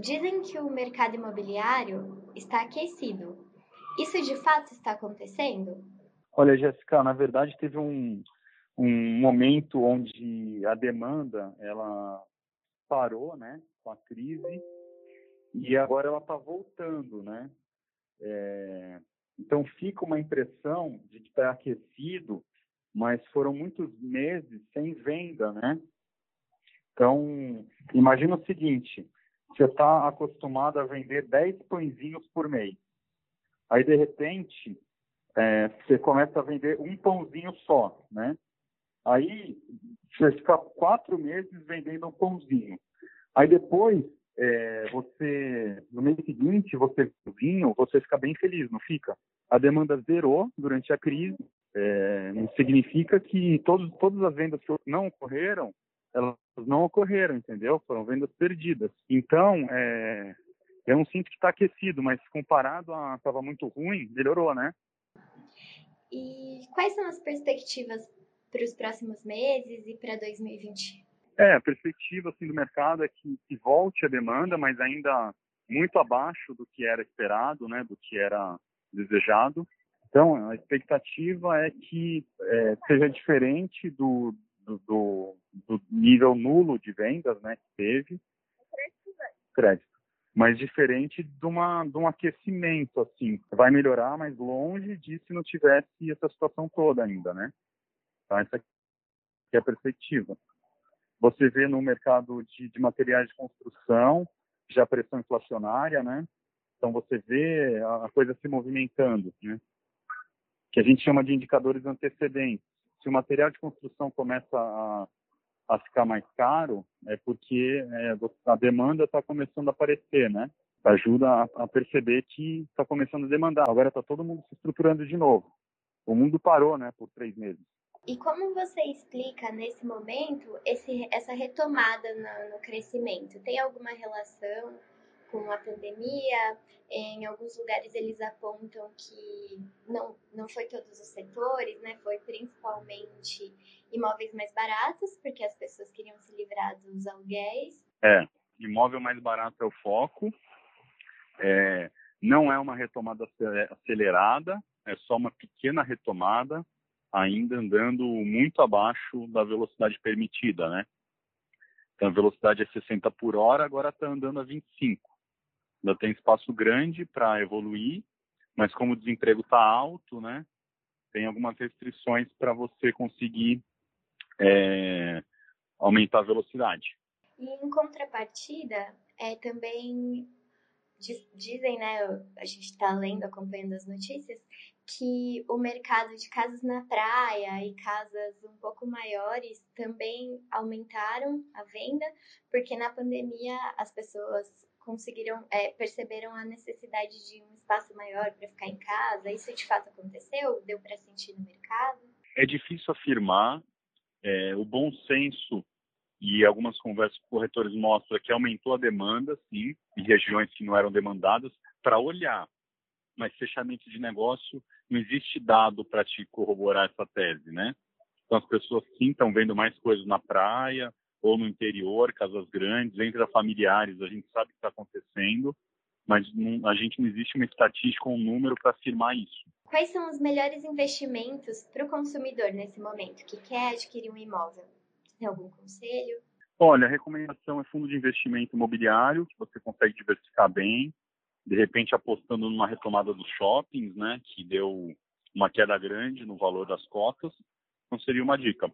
Dizem que o mercado imobiliário está aquecido. Isso de fato está acontecendo? Olha, Jéssica, na verdade teve um, um momento onde a demanda ela parou, né, com a crise e agora ela está voltando, né? É, então fica uma impressão de que está aquecido, mas foram muitos meses sem venda, né? Então imagina o seguinte: você está acostumado a vender 10 pãezinhos por mês, aí de repente é, você começa a vender um pãozinho só, né? Aí você fica quatro meses vendendo um pãozinho. Aí depois é, você, no mês seguinte, você vinho, você fica bem feliz, não fica? A demanda zerou durante a crise, é, significa que todos, todas as vendas que não ocorreram, elas não ocorreram, entendeu? Foram vendas perdidas. Então, é, eu não sinto que está aquecido, mas comparado a estava muito ruim, melhorou, né? E quais são as perspectivas para os próximos meses e para 2020? É, a perspectiva assim, do mercado é que, que volte a demanda, mas ainda muito abaixo do que era esperado, né, do que era desejado. Então, a expectativa é que é, seja diferente do, do, do, do, nível nulo de vendas né, que teve. Crédito. Mas diferente de, uma, de um aquecimento, assim. Vai melhorar, mas longe de se não tivesse essa situação toda ainda, né? Então, essa é a perspectiva. Você vê no mercado de, de materiais de construção já pressão inflacionária, né? Então você vê a, a coisa se movimentando, né? Que a gente chama de indicadores antecedentes. Se o material de construção começa a, a ficar mais caro, é porque é, a demanda está começando a aparecer, né? Ajuda a, a perceber que está começando a demandar. Agora está todo mundo se estruturando de novo. O mundo parou, né, por três meses. E como você explica nesse momento esse, essa retomada no, no crescimento? Tem alguma relação com a pandemia? Em alguns lugares eles apontam que não, não foi todos os setores, né? Foi principalmente imóveis mais baratos, porque as pessoas queriam se livrar dos aluguéis. É, imóvel mais barato é o foco. É, não é uma retomada acelerada, é só uma pequena retomada ainda andando muito abaixo da velocidade permitida, né? Então a velocidade é 60 por hora, agora está andando a 25. Ainda tem espaço grande para evoluir, mas como o desemprego está alto, né? Tem algumas restrições para você conseguir é, aumentar a velocidade. E em contrapartida, é também dizem, né? A gente está lendo, acompanhando as notícias, que o mercado de casas na praia e casas um pouco maiores também aumentaram a venda, porque na pandemia as pessoas conseguiram, é, perceberam a necessidade de um espaço maior para ficar em casa. Isso de fato aconteceu? Deu para sentir no mercado? É difícil afirmar. É, o bom senso e algumas conversas com corretores mostram que aumentou a demanda, sim, em regiões que não eram demandadas, para olhar. Mas fechamento de negócio não existe dado para te corroborar essa tese, né? Então as pessoas sim estão vendo mais coisas na praia ou no interior, casas grandes, entre familiares, a gente sabe que está acontecendo, mas não, a gente não existe uma estatística ou um número para afirmar isso. Quais são os melhores investimentos para o consumidor nesse momento que quer adquirir um imóvel? Tem algum conselho? Olha, a recomendação é fundo de investimento imobiliário, que você consegue diversificar bem, de repente apostando numa retomada dos shoppings, né, que deu uma queda grande no valor das cotas, então seria uma dica.